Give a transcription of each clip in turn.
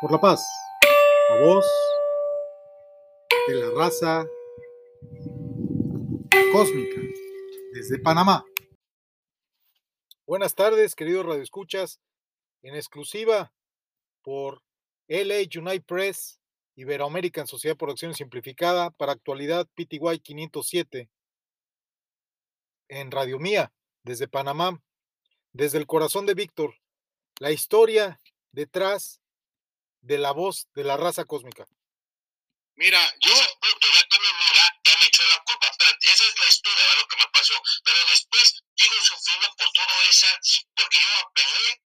por la paz. La voz de la raza cósmica desde Panamá. Buenas tardes, queridos radioescuchas, en exclusiva por LA United Press, Iberoamerican Sociedad por Acción Simplificada, para actualidad PTY 507, en Radio Mía, desde Panamá, desde el corazón de Víctor, la historia detrás de la voz de la raza cósmica. Mira, yo. ya también, mira, ya me echó la culpa, pero esa es la historia de lo que me pasó. Pero después sigo sufriendo por todo eso, porque yo apelé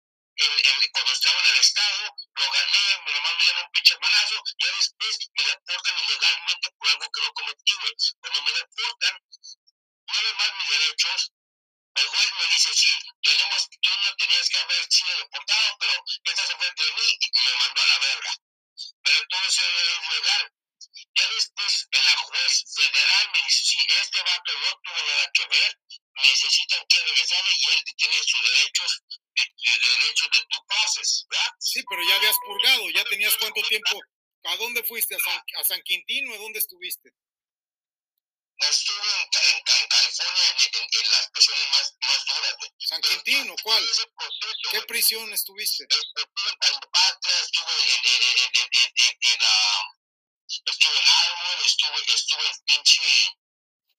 cuando estaba en el Estado, lo gané, me dio un pinche manazo, y después me deportan ilegalmente por algo que no cometí. Cuando me deportan, no más mis derechos, el juez me dice, sí, tenemos, tú no tenías que haber sido deportado, pero estás enfrente de mí y me mandó a la verga. Pero todo eso es legal. Ya después, en la juez federal me dice, sí, este vato no tuvo nada que ver, necesitan que regresarle y él tiene sus derechos, de, de derechos de tu pases, ¿verdad? Sí, pero ya habías purgado, ya tenías cuánto tiempo. ¿A dónde fuiste? ¿A San, a San Quintín o a dónde estuviste? Estuve en, en, en California en, en, las prisiones más, más duras. ¿San Quintín o cuál? Proceso, ¿Qué prisión estuviste? Estuve en Calipatria, estuve en, en, en, en, en, en, en uh, estuve en Armor, estuve, estuve en pinche,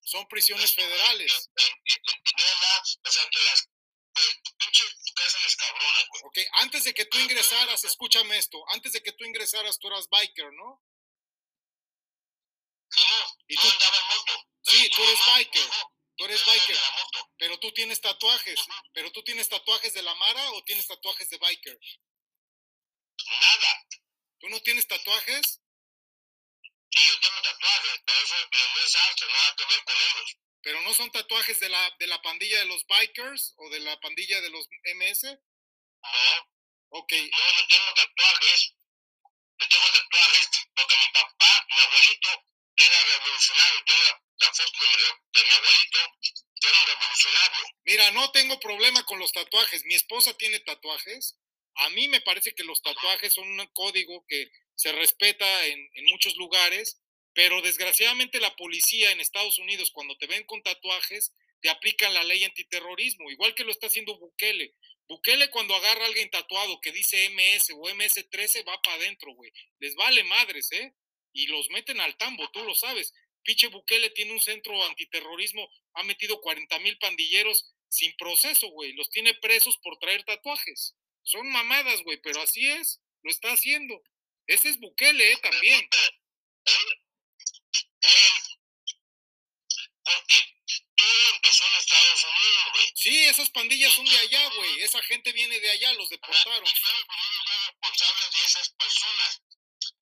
Son prisiones federales. en, en, en Centinela, o sea, que las, pues, pinche cárceles cabronas, güey. Ok, antes de que tú ingresaras, escúchame esto, antes de que tú ingresaras, tú eras biker, ¿no? No, ¿Y tú? andaba tú eres biker, tú eres biker, pero tú tienes tatuajes, pero tú tienes tatuajes de la Mara o tienes tatuajes de biker? Nada. ¿Tú no tienes tatuajes? Y yo tengo tatuajes, pero eso no es arte, nada que ver con ellos. Pero no son tatuajes de la, de la pandilla de los bikers o de la pandilla de los MS? No, Ok, no, yo tengo tatuajes. Yo tengo tatuajes porque mi papá, mi abuelito, era revolucionario. La, foto de revolucionario. mira, no tengo problema con los tatuajes. Mi esposa tiene tatuajes. A mí me parece que los tatuajes son un código que se respeta en, en muchos lugares, pero desgraciadamente la policía en Estados Unidos, cuando te ven con tatuajes, te aplican la ley antiterrorismo, igual que lo está haciendo Bukele. Bukele cuando agarra a alguien tatuado que dice MS o MS13 va para adentro, güey. Les vale madres, ¿eh? Y los meten al tambo, tú lo sabes. Pinche Bukele tiene un centro antiterrorismo, ha metido 40 mil pandilleros sin proceso, güey. Los tiene presos por traer tatuajes. Son mamadas, güey, pero así es, lo está haciendo. Ese es Bukele, ¿eh? También. Él, él, porque todo empezó en Estados Unidos, güey. Sí, esas pandillas son de allá, güey. Esa gente viene de allá, los deportaron. Estados Unidos es responsable de esas personas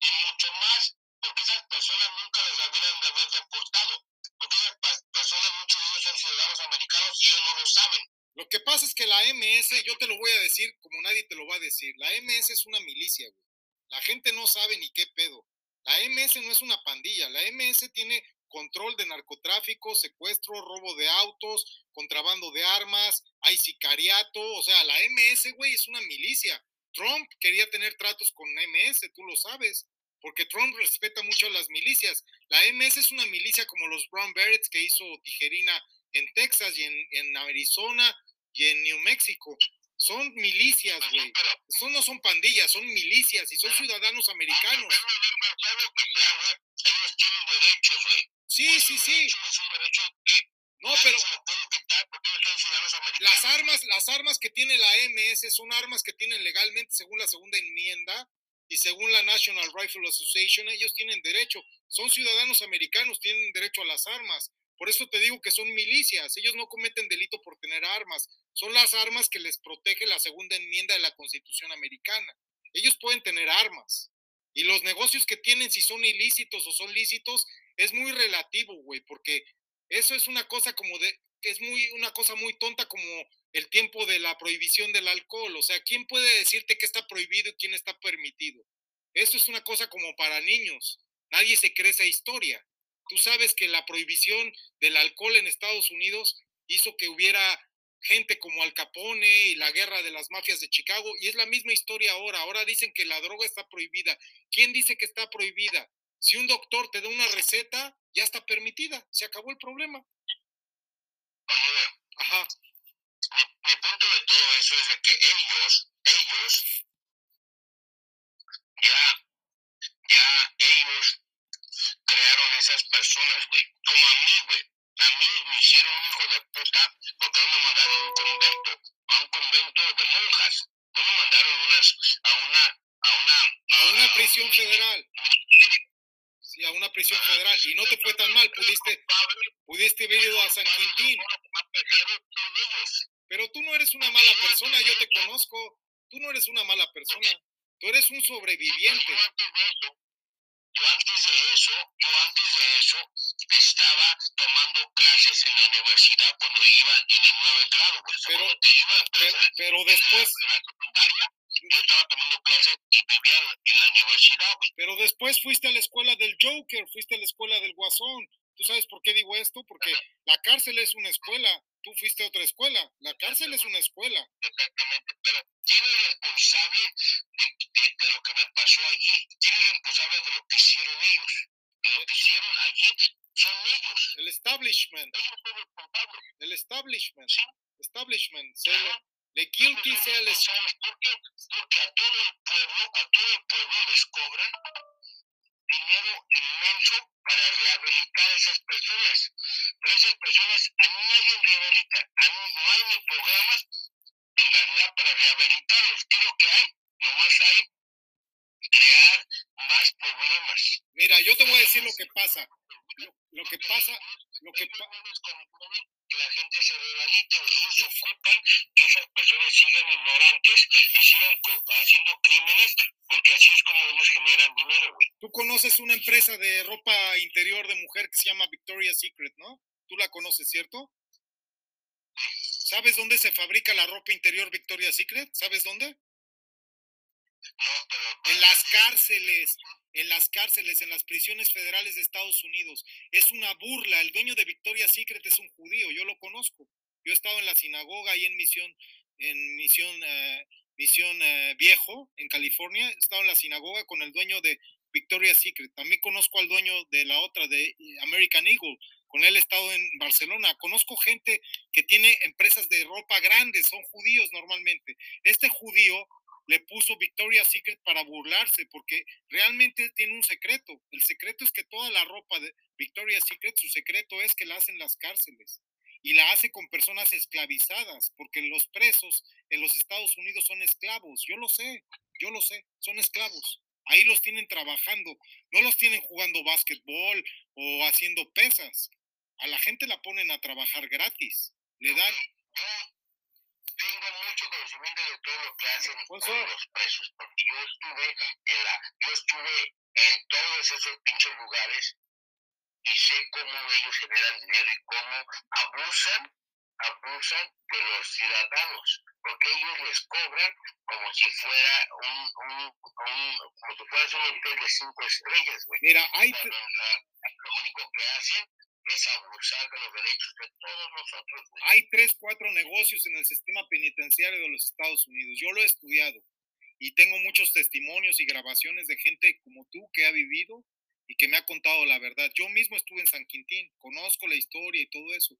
y mucho más porque esas personas nunca les debieran de haber deportado. Porque esas personas, muchos de ellos son ciudadanos americanos y ellos no lo saben. Lo que pasa es que la MS, yo te lo voy a decir como nadie te lo va a decir. La MS es una milicia, güey. La gente no sabe ni qué pedo. La MS no es una pandilla. La MS tiene control de narcotráfico, secuestro, robo de autos, contrabando de armas, hay sicariato. O sea, la MS, güey, es una milicia. Trump quería tener tratos con MS, tú lo sabes, porque Trump respeta mucho a las milicias. La MS es una milicia como los Brown Berets que hizo Tijerina en Texas y en, en Arizona y en New Mexico. Son milicias, güey. Son, no son pandillas, son milicianos y son ciudadanos americanos. Sí, sí, sí. No, pero las armas, las armas que tiene la MS son armas que tienen legalmente según la segunda enmienda y según la National Rifle Association, ellos tienen derecho. Son ciudadanos americanos, tienen derecho a las armas. Por eso te digo que son milicias. Ellos no cometen delito por tener armas. Son las armas que les protege la segunda enmienda de la Constitución americana. Ellos pueden tener armas. Y los negocios que tienen, si son ilícitos o son lícitos, es muy relativo, güey, porque eso es una cosa como de, es muy, una cosa muy tonta como el tiempo de la prohibición del alcohol. O sea, ¿quién puede decirte qué está prohibido y quién está permitido? Eso es una cosa como para niños. Nadie se cree esa historia. Tú sabes que la prohibición del alcohol en Estados Unidos hizo que hubiera gente como Al Capone y la guerra de las mafias de Chicago, y es la misma historia ahora. Ahora dicen que la droga está prohibida. ¿Quién dice que está prohibida? Si un doctor te da una receta, ya está permitida. Se acabó el problema. Ajá. Mi, punto de todo eso es de que ellos, ellos, ya, ya ellos crearon esas personas, güey. Como a mí, güey. A mí me hicieron un hijo de puta porque no me mandaron a un convento, a un convento de monjas. No me mandaron unas, a una, a una, a, una prisión federal. Sí, a una prisión federal. Y no te fue tan mal, pudiste, pudiste haber ido a San Quintín. Eres una mala persona, yo te conozco. Tú no eres una mala persona. Tú eres un sobreviviente yo antes de eso, yo antes de eso estaba tomando clases en la universidad cuando iba en el nuevo grado, pues, pero, iba, pero, pero después... En la, secundaria, yo estaba tomando clases y vivía en la universidad, güey. Pero después fuiste a la escuela del Joker, fuiste a la escuela del Guasón. ¿Tú sabes por qué digo esto? Porque la cárcel es una escuela, tú fuiste a otra escuela, la cárcel es una escuela. Exactamente, pero ¿quién es responsable de, de, lo que me pasó allí? ¿Quién es responsable de lo que hicieron ellos? De lo que hicieron allí son ellos. El establishment. Ellos son responsables. El establishment. ¿Sí? Establishment. Se le, le guilty sea el... responsables porque, porque a todo el pueblo, a todo el pueblo les cobran dinero inmenso para rehabilitar a esas personas. Pero esas personas, a nadie rehabilita, a no, no hay ni programas en realidad para rehabilitarlos. ¿Qué es lo que hay? Nomás hay crear más problemas. Mira, yo te voy a decir lo que pasa. Lo, lo que pasa, lo que pasa... no que la gente se rehabilite, ellos ocupan que esas personas sigan ignorantes y sigan haciendo crímenes porque así es como ellos generan dinero, güey. Tú conoces una empresa de ropa interior de mujer que se llama Victoria's Secret, ¿no? Tú la conoces, ¿cierto? ¿Sabes dónde se fabrica la ropa interior Victoria's Secret? ¿Sabes dónde? En las cárceles, en las cárceles, en las prisiones federales de Estados Unidos. Es una burla. El dueño de Victoria's Secret es un judío, yo lo conozco. Yo he estado en la sinagoga ahí en Misión, en Misión, eh, Misión eh, Viejo, en California. He estado en la sinagoga con el dueño de Victoria's Secret. También conozco al dueño de la otra, de American Eagle. Con él he estado en Barcelona. Conozco gente que tiene empresas de ropa grandes, son judíos normalmente. Este judío le puso Victoria's Secret para burlarse, porque realmente tiene un secreto. El secreto es que toda la ropa de Victoria's Secret, su secreto es que la hacen las cárceles. Y la hace con personas esclavizadas, porque los presos en los Estados Unidos son esclavos. Yo lo sé, yo lo sé, son esclavos. Ahí los tienen trabajando, no los tienen jugando básquetbol o haciendo pesas. A la gente la ponen a trabajar gratis. Le dan, yo tengo mucho conocimiento de todo lo que hacen Pues, con los presos, porque yo estuve en la, yo estuve en todos esos pinches lugares y sé cómo ellos generan dinero y cómo abusan, abusan de los ciudadanos, porque ellos les cobran como si fuera un, un, un como si fuera un hotel de cinco estrellas, güey. mira, hay, ah, Lo único que hacen es abusar de los derechos de todos nosotros, güey. hay tres, cuatro negocios en el sistema penitenciario de los Estados Unidos. Yo lo he estudiado y tengo muchos testimonios y grabaciones de gente como tú que ha vivido y que me ha contado la verdad. Yo mismo estuve en San Quintín, conozco la historia y todo eso.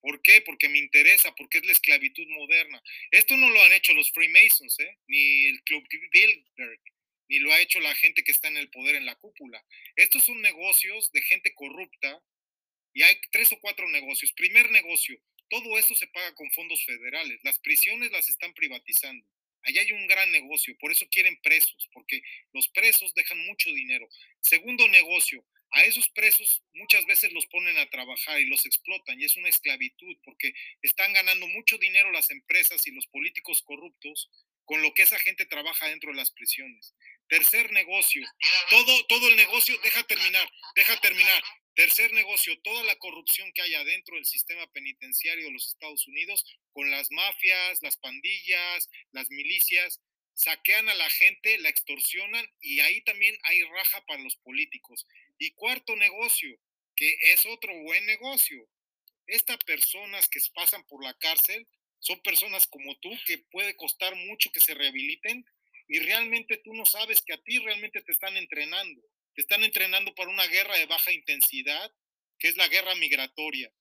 ¿Por qué? Porque me interesa, porque es la esclavitud moderna. Esto no lo han hecho los Freemasons, ¿eh? ni el Club Bilderberg, ni lo ha hecho la gente que está en el poder en la cúpula. Estos son negocios de gente corrupta y hay tres o cuatro negocios. Primer negocio, todo esto se paga con fondos federales. Las prisiones las están privatizando. Allá hay un gran negocio, por eso quieren presos, porque los presos dejan mucho dinero. Segundo negocio, a esos presos muchas veces los ponen a trabajar y los explotan y es una esclavitud porque están ganando mucho dinero las empresas y los políticos corruptos con lo que esa gente trabaja dentro de las prisiones. Tercer negocio, todo, todo el negocio, deja terminar, deja terminar. Tercer negocio, toda la corrupción que hay adentro del sistema penitenciario de los Estados Unidos, con las mafias, las pandillas, las milicias, saquean a la gente, la extorsionan y ahí también hay raja para los políticos. Y cuarto negocio, que es otro buen negocio, estas personas que pasan por la cárcel son personas como tú que puede costar mucho que se rehabiliten y realmente tú no sabes que a ti realmente te están entrenando. Están entrenando para una guerra de baja intensidad, que es la guerra migratoria.